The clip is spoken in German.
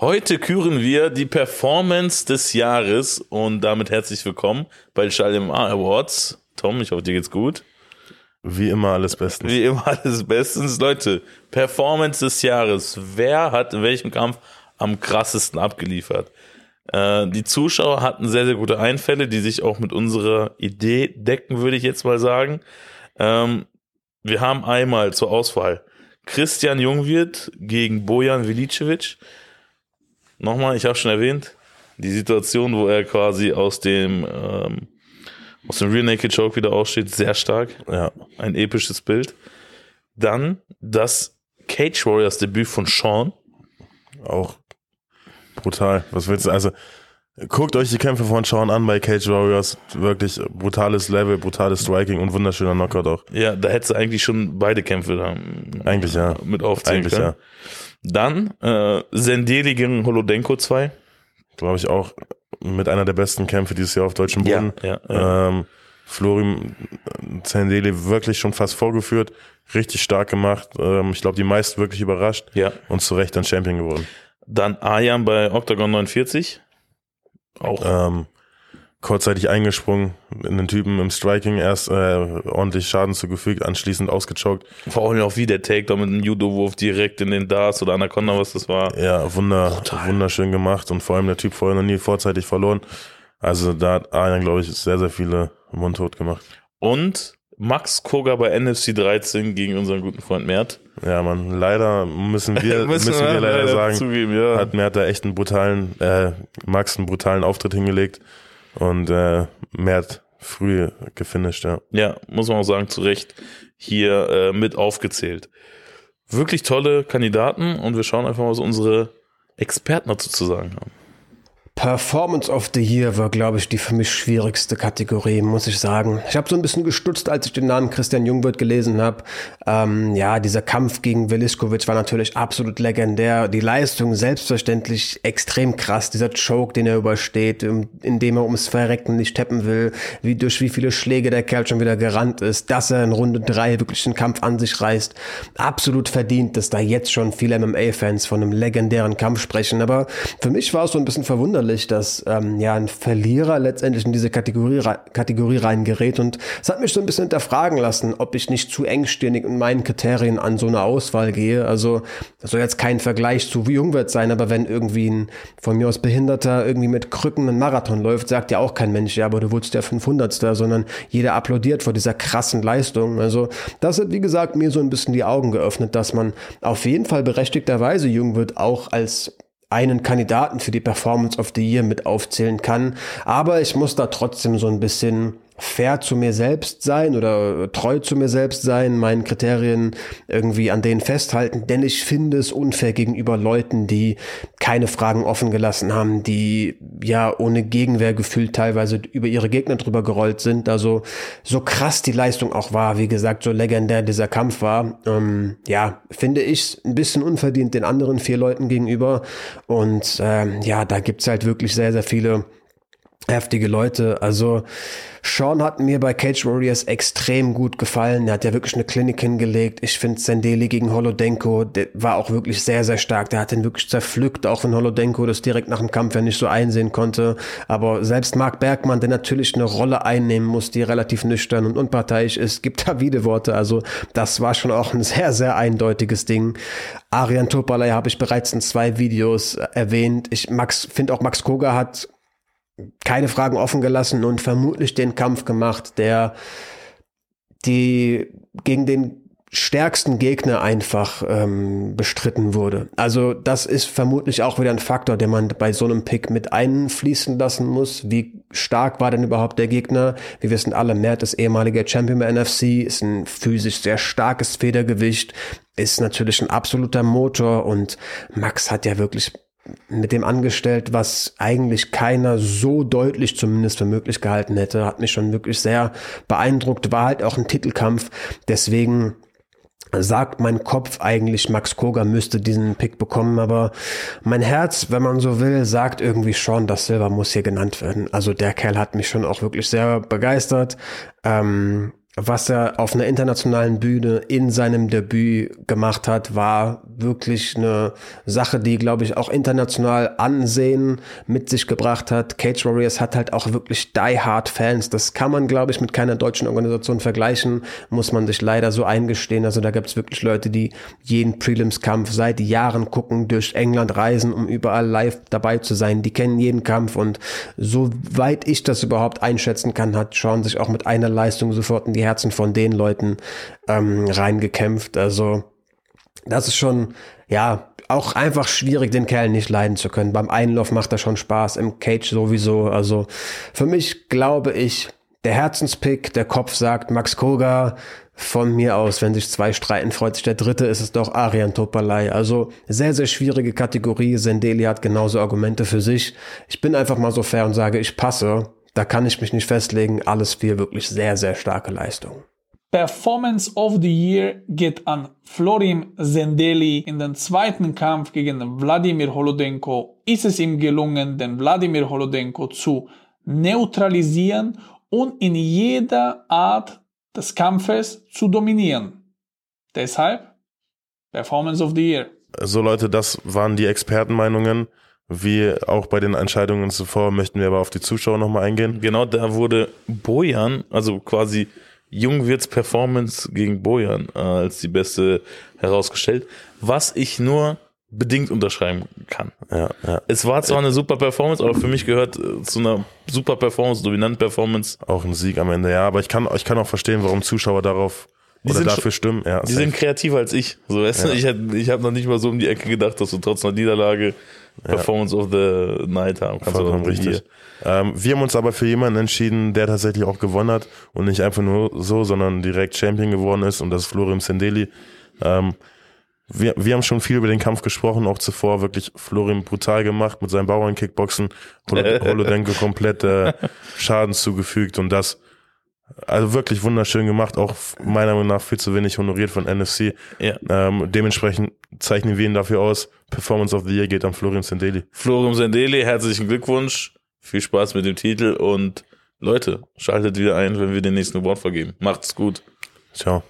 Heute küren wir die Performance des Jahres und damit herzlich willkommen bei Schalem Awards. Tom, ich hoffe, dir geht's gut. Wie immer alles bestens. Wie immer alles bestens. Leute, Performance des Jahres. Wer hat in welchem Kampf am krassesten abgeliefert? Äh, die Zuschauer hatten sehr, sehr gute Einfälle, die sich auch mit unserer Idee decken, würde ich jetzt mal sagen. Ähm, wir haben einmal zur Auswahl Christian Jungwirth gegen Bojan Vilicevic. Nochmal, ich habe schon erwähnt, die Situation, wo er quasi aus dem ähm, aus dem Real Naked Choke wieder aussteht, sehr stark. Ja, ein episches Bild. Dann das Cage Warriors Debüt von Sean. Auch brutal. Was willst du? Also, guckt euch die Kämpfe von Sean an bei Cage Warriors. Wirklich brutales Level, brutales Striking und wunderschöner Knockout auch. Ja, da hättest du eigentlich schon beide Kämpfe da eigentlich, ja. mit aufzählen eigentlich, können. Ja. Dann äh, Sendeli gegen Holodenko 2. Glaube ich auch mit einer der besten Kämpfe dieses Jahr auf deutschem Boden. Ja, ja, ja. Ähm, Florim Zendeli wirklich schon fast vorgeführt, richtig stark gemacht. Ähm, ich glaube, die meisten wirklich überrascht ja. und zu Recht dann Champion geworden. Dann Ayan bei Octagon 49. Auch. Ähm, kurzzeitig eingesprungen, in den Typen im Striking erst äh, ordentlich Schaden zugefügt, anschließend ausgechockt. Vor allem auch wie der Takedown mit einem Judo-Wurf direkt in den Dars oder Anaconda, was das war. Ja, wunder, wunderschön gemacht und vor allem der Typ vorher noch nie vorzeitig verloren. Also da hat Arjan, glaube ich, sehr, sehr viele mundtot gemacht. Und Max Koga bei NFC 13 gegen unseren guten Freund Mert. Ja, man, leider müssen wir, müssen, müssen wir leider, leider sagen, zugeben, ja. hat Mert da echt einen brutalen, äh, Max einen brutalen Auftritt hingelegt und äh, Mert früh gefinisht, ja. Ja, muss man auch sagen, zu Recht hier äh, mit aufgezählt. Wirklich tolle Kandidaten und wir schauen einfach mal, was unsere Experten dazu zu sagen haben. Performance of the Year war, glaube ich, die für mich schwierigste Kategorie, muss ich sagen. Ich habe so ein bisschen gestutzt, als ich den Namen Christian Jungwirth gelesen habe. Ähm, ja, dieser Kampf gegen Veliskovic war natürlich absolut legendär. Die Leistung selbstverständlich extrem krass. Dieser Choke, den er übersteht, indem er ums Verrecken nicht tappen will, wie durch wie viele Schläge der Kerl schon wieder gerannt ist, dass er in Runde drei wirklich den Kampf an sich reißt. Absolut verdient, dass da jetzt schon viele MMA-Fans von einem legendären Kampf sprechen. Aber für mich war es so ein bisschen verwunderlich, verwunderlich, dass ähm, ja ein Verlierer letztendlich in diese Kategorie, Kategorie reingerät. Und es hat mich so ein bisschen hinterfragen lassen, ob ich nicht zu engstirnig in meinen Kriterien an so eine Auswahl gehe. Also das soll jetzt kein Vergleich zu wie jung wird sein, aber wenn irgendwie ein von mir aus Behinderter irgendwie mit Krücken einen Marathon läuft, sagt ja auch kein Mensch, ja, aber du wurdest der 500. sondern jeder applaudiert vor dieser krassen Leistung. Also das hat, wie gesagt, mir so ein bisschen die Augen geöffnet, dass man auf jeden Fall berechtigterweise jung wird, auch als einen Kandidaten für die Performance of the Year mit aufzählen kann. Aber ich muss da trotzdem so ein bisschen fair zu mir selbst sein oder treu zu mir selbst sein, meinen Kriterien irgendwie an denen festhalten, denn ich finde es unfair gegenüber Leuten, die keine Fragen offen gelassen haben, die ja ohne Gegenwehr gefühlt teilweise über ihre Gegner drüber gerollt sind. Also so krass die Leistung auch war, wie gesagt, so legendär dieser Kampf war, ähm, ja, finde ich ein bisschen unverdient den anderen vier Leuten gegenüber. Und ähm, ja, da gibt's halt wirklich sehr, sehr viele heftige Leute. Also Sean hat mir bei Cage Warriors extrem gut gefallen. Er hat ja wirklich eine Klinik hingelegt. Ich finde Sendeli gegen Holodenko, der war auch wirklich sehr, sehr stark. Der hat ihn wirklich zerpflückt, auch wenn Holodenko das direkt nach dem Kampf ja nicht so einsehen konnte. Aber selbst Mark Bergmann, der natürlich eine Rolle einnehmen muss, die relativ nüchtern und unparteiisch ist, gibt da Wideworte. Also das war schon auch ein sehr, sehr eindeutiges Ding. Arian Topalay habe ich bereits in zwei Videos erwähnt. Ich finde auch Max Koga hat keine Fragen offen gelassen und vermutlich den Kampf gemacht, der die gegen den stärksten Gegner einfach ähm, bestritten wurde. Also das ist vermutlich auch wieder ein Faktor, den man bei so einem Pick mit einfließen lassen muss. Wie stark war denn überhaupt der Gegner? Wir wissen alle, Mert ist ehemaliger Champion bei NFC, ist ein physisch sehr starkes Federgewicht, ist natürlich ein absoluter Motor und Max hat ja wirklich mit dem angestellt, was eigentlich keiner so deutlich zumindest für möglich gehalten hätte. Hat mich schon wirklich sehr beeindruckt. War halt auch ein Titelkampf. Deswegen sagt mein Kopf eigentlich, Max Koga müsste diesen Pick bekommen, aber mein Herz, wenn man so will, sagt irgendwie schon, dass Silver muss hier genannt werden. Also der Kerl hat mich schon auch wirklich sehr begeistert. Ähm, was er auf einer internationalen Bühne in seinem Debüt gemacht hat, war wirklich eine Sache, die, glaube ich, auch international Ansehen mit sich gebracht hat. Cage Warriors hat halt auch wirklich die-hard Fans. Das kann man, glaube ich, mit keiner deutschen Organisation vergleichen, muss man sich leider so eingestehen. Also da gibt es wirklich Leute, die jeden Prelims-Kampf seit Jahren gucken, durch England reisen, um überall live dabei zu sein. Die kennen jeden Kampf und soweit ich das überhaupt einschätzen kann, hat schauen sich auch mit einer Leistung sofort in die Herzen von den Leuten ähm, reingekämpft. Also das ist schon, ja, auch einfach schwierig, den Kerl nicht leiden zu können. Beim Einlauf macht er schon Spaß, im Cage sowieso. Also für mich glaube ich, der Herzenspick, der Kopf sagt Max Koga, von mir aus, wenn sich zwei streiten, freut sich der dritte, ist es doch Arian Topalai. Also sehr, sehr schwierige Kategorie. Sendeli hat genauso Argumente für sich. Ich bin einfach mal so fair und sage, ich passe. Da kann ich mich nicht festlegen. Alles vier wirklich sehr, sehr starke Leistungen. Performance of the Year geht an Florim Zendeli. In den zweiten Kampf gegen Wladimir Holodenko ist es ihm gelungen, den Wladimir Holodenko zu neutralisieren und in jeder Art des Kampfes zu dominieren. Deshalb Performance of the Year. So Leute, das waren die Expertenmeinungen. Wie auch bei den Entscheidungen zuvor möchten wir aber auf die Zuschauer nochmal eingehen. Genau, da wurde Bojan, also quasi Jungwirts Performance gegen Bojan äh, als die beste herausgestellt, was ich nur bedingt unterschreiben kann. Ja, ja. Es war zwar eine super Performance, aber für mich gehört äh, zu einer super Performance, dominanten Performance. Auch ein Sieg am Ende, ja. Aber ich kann, ich kann auch verstehen, warum Zuschauer darauf die oder dafür stimmen. Ja, die safe. sind kreativer als ich. So, weißt ja. du, ich, ich habe noch nicht mal so um die Ecke gedacht, dass du trotz einer Niederlage Performance of the Night haben kannst. Vollkommen richtig. Ähm, wir haben uns aber für jemanden entschieden, der tatsächlich auch gewonnen hat und nicht einfach nur so, sondern direkt Champion geworden ist und das ist Florian Sendeli. Ähm, wir, wir haben schon viel über den Kampf gesprochen, auch zuvor wirklich Florian brutal gemacht mit seinem Bauern-Kickboxen, Holodenko komplett äh, Schaden zugefügt und das also wirklich wunderschön gemacht, auch meiner Meinung nach viel zu wenig honoriert von NFC. Ja. Ähm, dementsprechend zeichnen wir ihn dafür aus. Performance of the Year geht an Florian Sendeli. Florian Sendeli, herzlichen Glückwunsch. Viel Spaß mit dem Titel und Leute, schaltet wieder ein, wenn wir den nächsten Award vergeben. Macht's gut. Ciao.